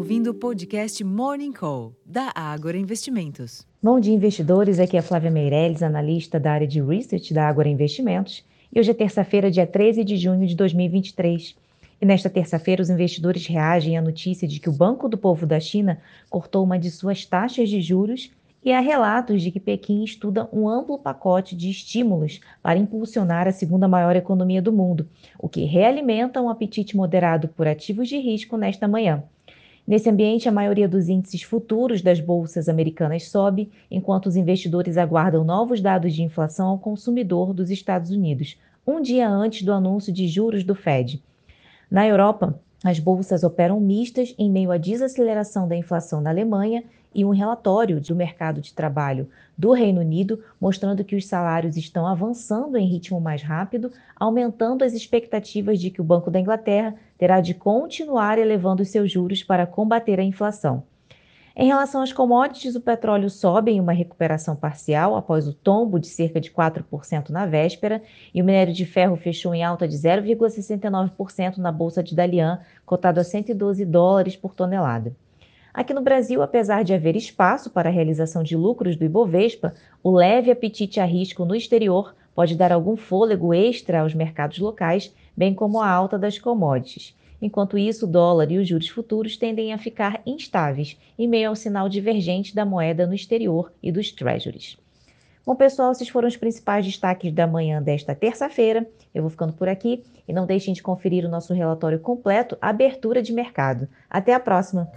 ouvindo o podcast Morning Call, da Ágora Investimentos. Bom dia, investidores. Aqui é Flávia Meirelles, analista da área de Research da Ágora Investimentos. E hoje é terça-feira, dia 13 de junho de 2023. E nesta terça-feira, os investidores reagem à notícia de que o Banco do Povo da China cortou uma de suas taxas de juros e há relatos de que Pequim estuda um amplo pacote de estímulos para impulsionar a segunda maior economia do mundo, o que realimenta um apetite moderado por ativos de risco nesta manhã. Nesse ambiente, a maioria dos índices futuros das bolsas americanas sobe, enquanto os investidores aguardam novos dados de inflação ao consumidor dos Estados Unidos, um dia antes do anúncio de juros do Fed. Na Europa, as bolsas operam mistas em meio à desaceleração da inflação na Alemanha e um relatório do mercado de trabalho do Reino Unido mostrando que os salários estão avançando em ritmo mais rápido, aumentando as expectativas de que o Banco da Inglaterra terá de continuar elevando seus juros para combater a inflação. Em relação às commodities, o petróleo sobe em uma recuperação parcial após o tombo de cerca de 4% na véspera, e o minério de ferro fechou em alta de 0,69% na bolsa de Dalian, cotado a 112 dólares por tonelada. Aqui no Brasil, apesar de haver espaço para a realização de lucros do Ibovespa, o leve apetite a risco no exterior pode dar algum fôlego extra aos mercados locais, bem como a alta das commodities. Enquanto isso, o dólar e os juros futuros tendem a ficar instáveis, em meio ao sinal divergente da moeda no exterior e dos treasuries. Bom, pessoal, esses foram os principais destaques da manhã desta terça-feira. Eu vou ficando por aqui e não deixem de conferir o nosso relatório completo Abertura de Mercado. Até a próxima!